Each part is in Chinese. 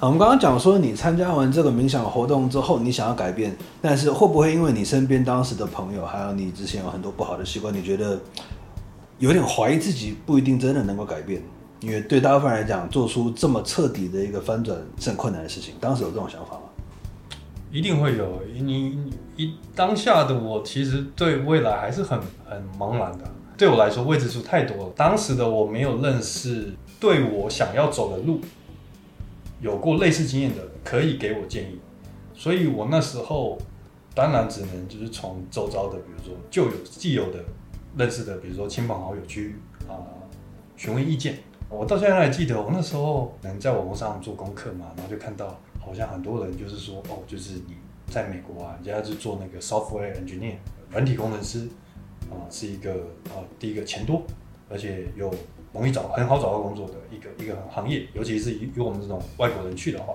我们刚刚讲说，你参加完这个冥想活动之后，你想要改变，但是会不会因为你身边当时的朋友，还有你之前有很多不好的习惯，你觉得有点怀疑自己，不一定真的能够改变？因为对大部分人来讲，做出这么彻底的一个翻转是很困难的事情。当时有这种想法吗？一定会有。你一当下的我，其实对未来还是很很茫然的。对我来说，未知数太多了。当时的我没有认识对我想要走的路。有过类似经验的可以给我建议，所以我那时候当然只能就是从周遭的，比如说旧有既有的认识的，比如说亲朋好友去啊询问意见。我到现在还记得，我那时候能在网络上做功课嘛，然后就看到好像很多人就是说，哦，就是你在美国啊，人家是做那个 software engineer 软体工程师啊，是一个啊第一个钱多，而且有。容易找很好找到工作的一个一个行业，尤其是以我们这种外国人去的话，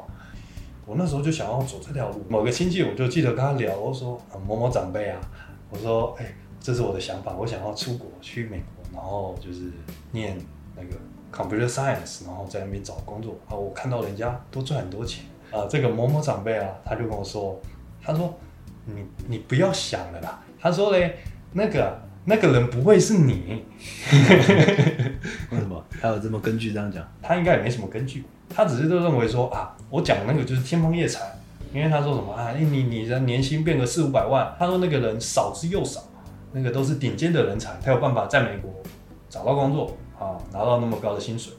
我那时候就想要走这条路。某个亲戚我就记得跟他聊，我说啊某某长辈啊，我说哎，这是我的想法，我想要出国去美国，然后就是念那个 computer science，然后在那边找工作啊。我看到人家都赚很多钱啊。这个某某长辈啊，他就跟我说，他说你你不要想了啦，他说嘞那个。那个人不会是你？为什么？他有这么根据这样讲？他应该也没什么根据，他只是都认为说啊，我讲的那个就是天方夜谭。因为他说什么啊，你你的年薪变个四五百万，他说那个人少之又少，那个都是顶尖的人才，他有办法在美国找到工作啊，拿到那么高的薪水，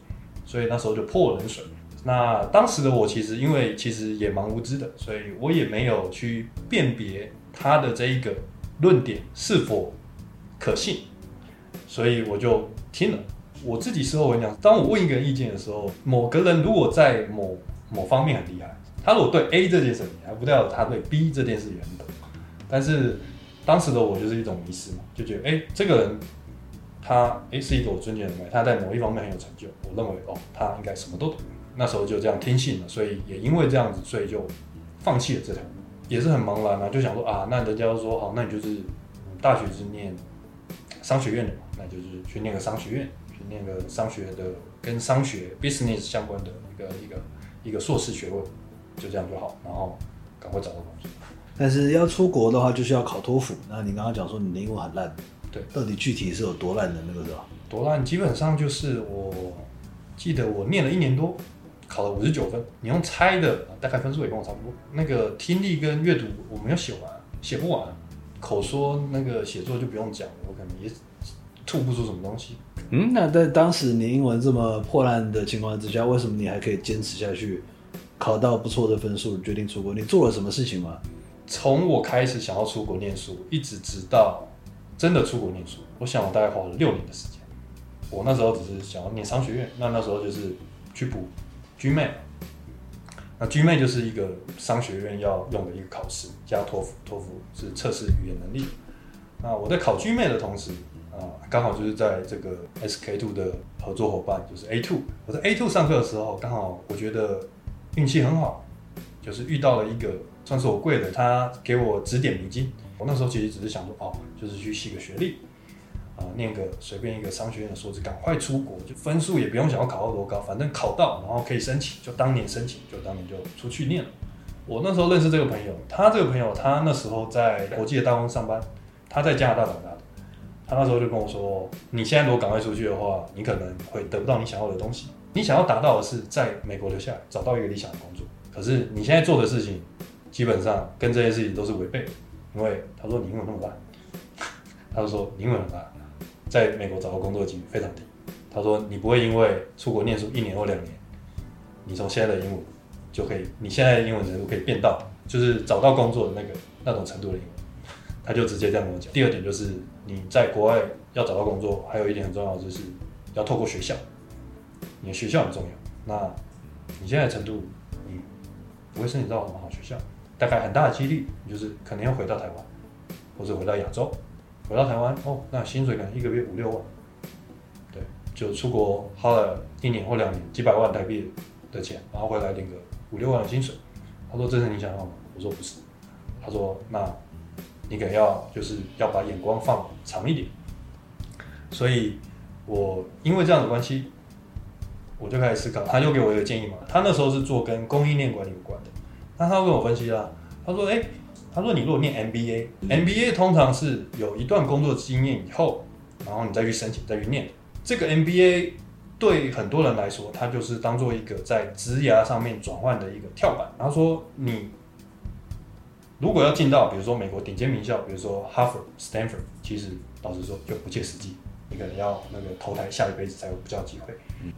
所以那时候就泼冷水。那当时的我其实因为其实也蛮无知的，所以我也没有去辨别他的这一个论点是否。可信，所以我就听了。我自己事后我讲，当我问一个人意见的时候，某个人如果在某某方面很厉害，他如果对 A 这件事还不代表他对 B 这件事也很懂。但是当时的我就是一种迷失嘛，就觉得哎，这个人他哎是一个我尊敬的人，他在某一方面很有成就，我认为哦，他应该什么都懂。那时候就这样听信了，所以也因为这样子，所以就放弃了这条路，也是很茫然啊，就想说啊，那人家说好，那你就是大学是念。商学院的嘛，那就是去念个商学院，去念个商学的跟商学 business 相关的一个一个一个硕士学位，就这样就好，然后赶快找到工作。但是要出国的话，就是要考托福。那你刚刚讲说你的英文很烂，对，到底具体是有多烂的那个是吧？多烂？基本上就是我记得我念了一年多，考了五十九分。你用猜的，大概分数也跟我差不多。那个听力跟阅读我没有写完，写不完。口说那个写作就不用讲了，我可能也吐不出什么东西。嗯，那在当时你英文这么破烂的情况之下，为什么你还可以坚持下去，考到不错的分数，决定出国？你做了什么事情吗？从我开始想要出国念书，一直直到真的出国念书，我想我大概花了六年的时间。我那时候只是想要念商学院，那那时候就是去补 GMAT。那 GMAT 就是一个商学院要用的一个考试，加托福，托福是测试语言能力。那我在考 GMAT 的同时，啊，刚好就是在这个 SK Two 的合作伙伴，就是 A Two。我在 A Two 上课的时候，刚好我觉得运气很好，就是遇到了一个算是我贵的，他给我指点迷津。我那时候其实只是想说，哦，就是去洗个学历。啊，念个随便一个商学院的硕士，赶快出国，就分数也不用想要考到多高，反正考到，然后可以申请，就当年申请，就当年就出去念了。我那时候认识这个朋友，他这个朋友他那时候在国际的大公司上班，他在加拿大长大的，他那时候就跟我说，你现在如果赶快出去的话，你可能会得不到你想要的东西。你想要达到的是在美国留下来，找到一个理想的工作，可是你现在做的事情，基本上跟这件事情都是违背的，因为他说你英文那么烂，他就说你英文很烂。在美国找到工作的几率非常低。他说：“你不会因为出国念书一年或两年，你从现在的英文就可以，你现在的英文程度可以变到就是找到工作的那个那种程度的英文。”他就直接这样跟我讲。第二点就是你在国外要找到工作，还有一点很重要就是要透过学校，你的学校很重要。那你现在的程度，你不会申请到什么好学校，大概很大的几率你就是可能要回到台湾，或者回到亚洲。回到台湾哦，那薪水可能一个月五六万，对，就出国花了一年或两年几百万台币的钱，然后回来领个五六万的薪水。他说：“这是你想要吗？”我说：“不是。”他说：“那你可能要就是要把眼光放长一点。”所以，我因为这样的关系，我就开始思考，他就给我一个建议嘛。他那时候是做跟供应链管理有关的，那他跟我分析啦，他说：“哎、他说你如果念 MBA，MBA 通常是有一段工作经验以后，然后你再去申请，再去念。这个 MBA 对很多人来说，它就是当做一个在职涯上面转换的一个跳板。他说你如果要进到比如说美国顶尖名校，比如说哈佛、Stanford，其实老实说就不切实际，你可能要那个投胎下一辈子才有比较机会。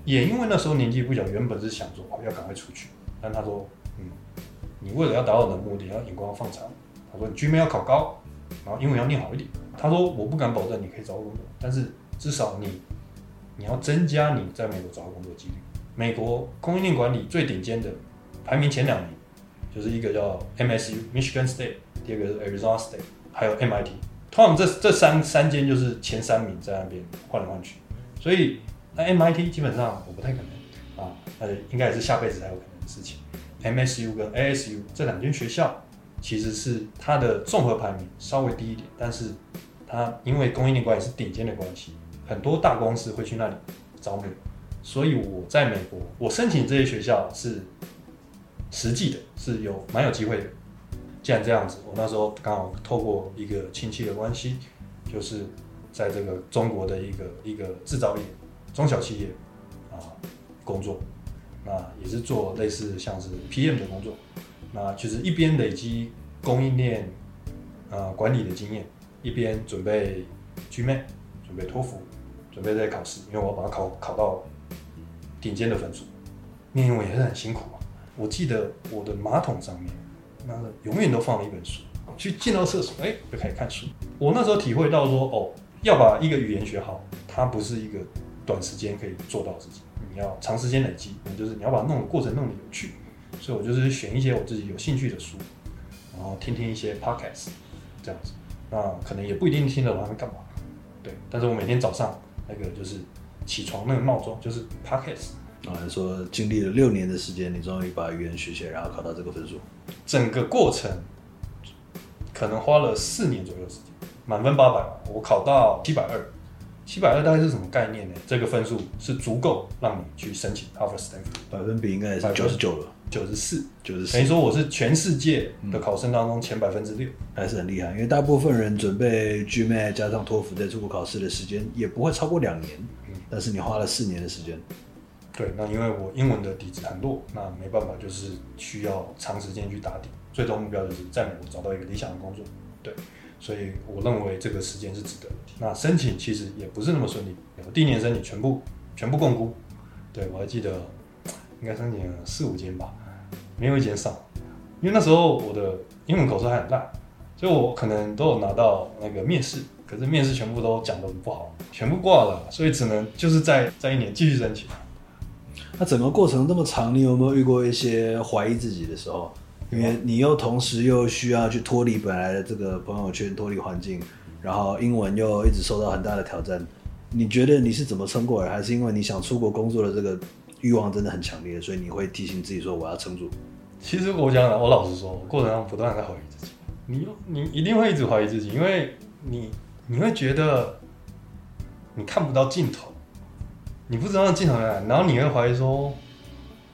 也因为那时候年纪不小，原本是想说哦要赶快出去，但他说嗯，你为了要达到你的目的，要眼光放长。他说你 GMA 要考高，然后英文要念好一点。他说我不敢保证你可以找到工作，但是至少你你要增加你在美国找到工作的几率。美国供应链管理最顶尖的排名前两名，就是一个叫 MSU Michigan State，第二个是 Arizona State，还有 MIT。通常这这三三间就是前三名在那边换来换去，所以那 MIT 基本上我不太可能啊，呃，应该也是下辈子才有可能的事情。MSU 跟 ASU 这两间学校其实是它的综合排名稍微低一点，但是它因为供应链管理是顶尖的关系，很多大公司会去那里招募，所以我在美国，我申请这些学校是实际的，是有蛮有机会的。既然这样子，我那时候刚好透过一个亲戚的关系，就是在这个中国的一个一个制造业、中小企业啊工作，那也是做类似像是 PM 的工作，那就是一边累积供应链呃管理的经验，一边准备 GMAT，准备托福，准备这些考试，因为我要把它考考到顶尖的分数。念英文也是很辛苦啊。我记得我的马桶上面，那永远都放了一本书。去进到厕所，哎、就可以看书。我那时候体会到说，哦，要把一个语言学好，它不是一个短时间可以做到的事情，你要长时间累积，你就是你要把弄的过程弄得有趣。所以我就是选一些我自己有兴趣的书，然后听听一些 podcast 这样子。那可能也不一定听得懂他们干嘛，对。但是我每天早上那个就是起床那个闹钟就是 podcast，啊，说经历了六年的时间，你终于把语言学起来，然后考到这个分数。整个过程可能花了四年左右时间，满分八百嘛，我考到七百二，七百二大概是什么概念呢？这个分数是足够让你去申请 Harvard、Stanford，百分比应该也是九十九了，九十四，九十四，等于说我是全世界的考生当中前百分之六。还是很厉害。因为大部分人准备 GMAT 加上托福在出国考试的时间也不会超过两年，嗯但是你花了四年的时间。对，那因为我英文的底子很弱，那没办法，就是需要长时间去打底。最终目标就是在美国找到一个理想的工作。对，所以我认为这个时间是值得的。那申请其实也不是那么顺利，第一年申请全部全部共估。对我还记得应该申请四五间吧，没有一间上，因为那时候我的英文口说还很烂，所以我可能都有拿到那个面试，可是面试全部都讲得不好，全部挂了，所以只能就是在在一年继续申请。那整个过程这么长，你有没有遇过一些怀疑自己的时候？因为你又同时又需要去脱离本来的这个朋友圈、脱离环境，然后英文又一直受到很大的挑战。你觉得你是怎么撑过来？还是因为你想出国工作的这个欲望真的很强烈，所以你会提醒自己说我要撑住？其实我讲，我老实说，我过程中不断在怀疑自己。你你一定会一直怀疑自己，因为你你会觉得你看不到尽头，你不知道尽头在哪，然后你会怀疑说，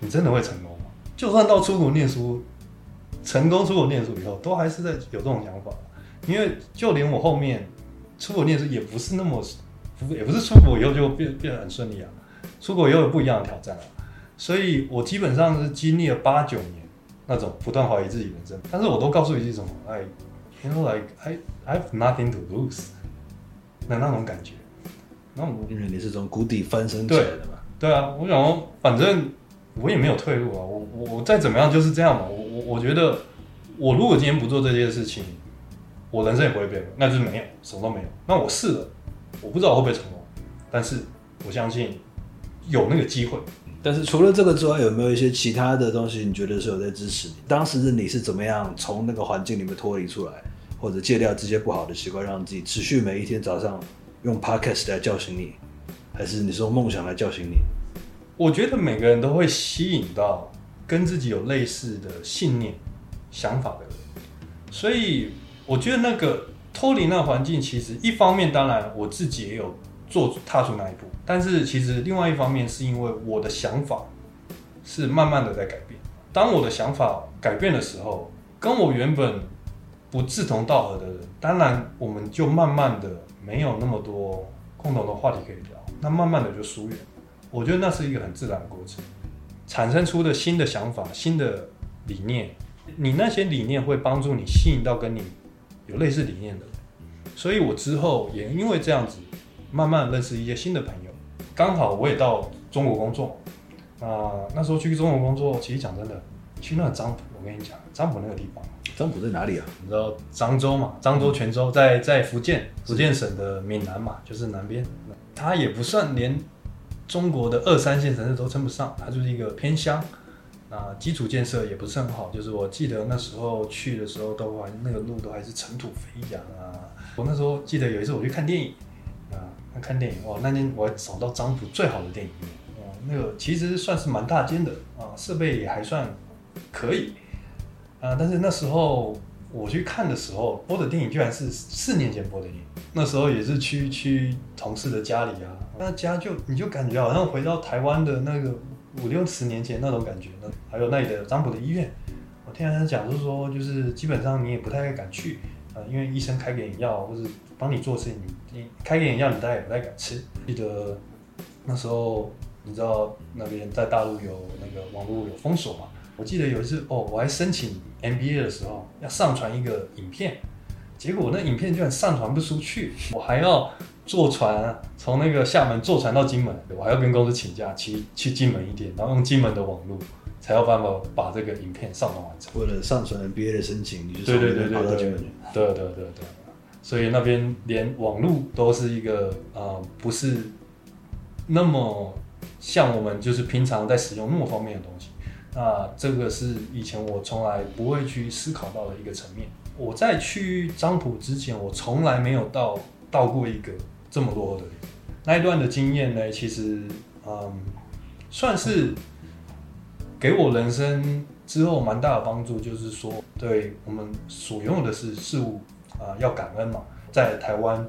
你真的会成功吗？就算到出国念书，成功出国念书以后，都还是在有这种想法。因为就连我后面出国念书也不是那么，不也不是出国以后就变变得很顺利啊，出国以后有不一样的挑战啊。所以我基本上是经历了八九年那种不断怀疑自己人生，但是我都告诉自己什么，哎，you know like I I have nothing to lose 那那种感觉。那我因为你是从谷底翻身起来的嘛。对啊，我想说，反正我也没有退路啊，我我我再怎么样就是这样嘛。我我我觉得，我如果今天不做这件事情，我人生也不会变，那就是没有，什么都没有。那我试了，我不知道我会不会成功，但是我相信有那个机会。但是除了这个之外，有没有一些其他的东西，你觉得是有在支持你？当时的你是怎么样从那个环境里面脱离出来，或者戒掉这些不好的习惯，让自己持续每一天早上用 podcast 来叫醒你，还是你是用梦想来叫醒你？我觉得每个人都会吸引到跟自己有类似的信念、想法的人，所以我觉得那个脱离那环境，其实一方面当然我自己也有做踏出那一步。但是其实另外一方面是因为我的想法是慢慢的在改变。当我的想法改变的时候，跟我原本不志同道合的人，当然我们就慢慢的没有那么多共同的话题可以聊，那慢慢的就疏远。我觉得那是一个很自然的过程，产生出的新的想法、新的理念，你那些理念会帮助你吸引到跟你有类似理念的人。所以我之后也因为这样子，慢慢认识一些新的朋友。刚好我也到中国工作，啊、那时候去中国工作，其实讲真的，去那个漳浦，我跟你讲，漳浦那个地方，漳浦在哪里啊？你知道漳州嘛？漳州、泉州在在福建，福建省的闽南嘛，就是南边。它也不算连中国的二三线城市都称不上，它就是一个偏乡。啊，基础建设也不是很好，就是我记得那时候去的时候都还那个路都还是尘土飞扬啊。我那时候记得有一次我去看电影啊，那看电影哇，那天我还找到漳浦最好的电影院，哦，那个其实算是蛮大间的啊，设备也还算可以啊，但是那时候我去看的时候播的电影居然是四年前播的电影，那时候也是去去同事的家里啊，那家就你就感觉好像回到台湾的那个五六十年前那种感觉，那还有那里的漳浦的医院，我听人家讲就是说，就是基本上你也不太敢去，呃，因为医生开给药或者帮你做事情，你你开给药你大概也不太敢吃。记得那时候你知道那边在大陆有那个网络有封锁嘛？我记得有一次哦，我还申请 MBA 的时候要上传一个影片，结果那影片居然上传不出去，我还要坐船从那个厦门坐船到金门，我还要跟公司请假去去金门一点，然后用金门的网络才有办法把这个影片上传完成。为了上传 NBA 的申请，你就对对对对对。对对对对，所以那边连网络都是一个呃，不是那么像我们就是平常在使用那么方便的东西。那这个是以前我从来不会去思考到的一个层面。我在去漳浦之前，我从来没有到到过一个这么多的。那一段的经验呢，其实嗯，算是给我人生之后蛮大的帮助，就是说，对我们所拥有的事事物啊、要感恩嘛。在台湾，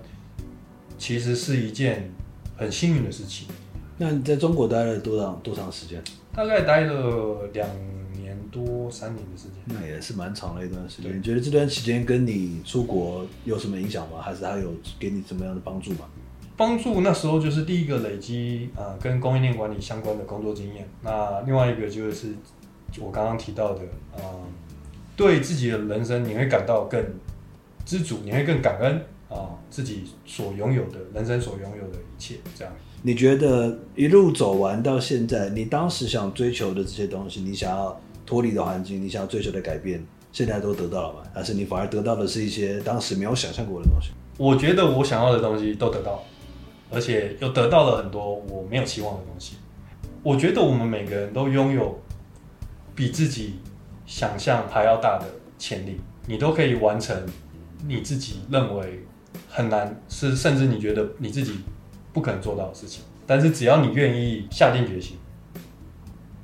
其实是一件很幸运的事情。那你在中国待了多长多长时间？大概待了两年多三年的时间。那也是蛮长的一段时间。你觉得这段期间跟你出国有什么影响吗？还是它有给你什么样的帮助吗？帮助那时候就是第一个累积啊、呃跟供应链管理相关的工作经验。那另外一个就是我刚刚提到的，呃，对自己的人生你会感到更知足，你会更感恩啊、自己所拥有的人生所拥有的一切，这样。你觉得一路走完到现在，你当时想追求的这些东西，你想要脱离的环境，你想要追求的改变，现在都得到了吗？还是你反而得到的是一些当时没有想象过的东西？我觉得我想要的东西都得到，而且又得到了很多我没有期望的东西。我觉得我们每个人都拥有比自己想象还要大的潜力，你都可以完成你自己认为很难，是甚至你觉得你自己不可能做到的事情。但是只要你愿意下定决心，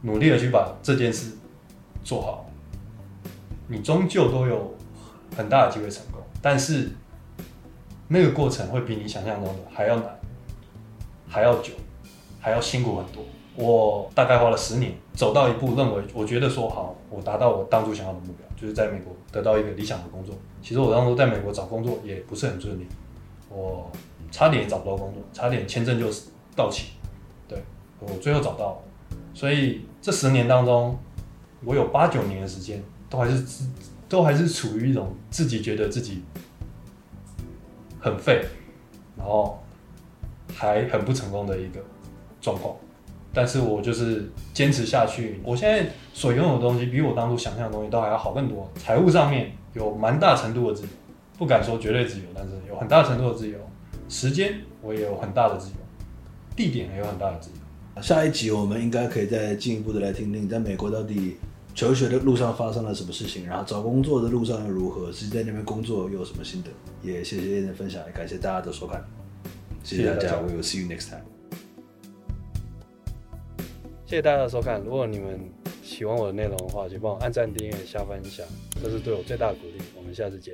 努力的去把这件事做好，你终究都有很大的机会成功。但是那个过程会比你想象中的还要难，还要久，还要辛苦很多。我大概花了十年，走到一步，认为我觉得说好，我达到我当初想要的目标，就是在美国得到一个理想的工作。其实我当初在美国找工作也不是很顺利，我差点也找不到工作，差点签证就到期。对我最后找到了，所以这十年当中，我有八九年的时间都还是自都还是处于一种自己觉得自己很废，然后还很不成功的一个状况。但是我就是坚持下去，我现在所拥有的东西比我当初想象的东西都还要好更多。财务上面有蛮大程度的自由，不敢说绝对自由，但是有很大程度的自由。时间我也有很大的自由，地点也有很大的自由。下一集我们应该可以再进一步的来听听，你在美国到底求学的路上发生了什么事情，然后找工作的路上又如何，实际在那边工作又有什么心得。也谢谢燕的分享，也感谢大家的收看，谢谢大家谢谢大家，We will see you next time。谢谢大家的收看。如果你们喜欢我的内容的话，请帮我按赞、订阅、下分享，这是对我最大的鼓励。我们下次见。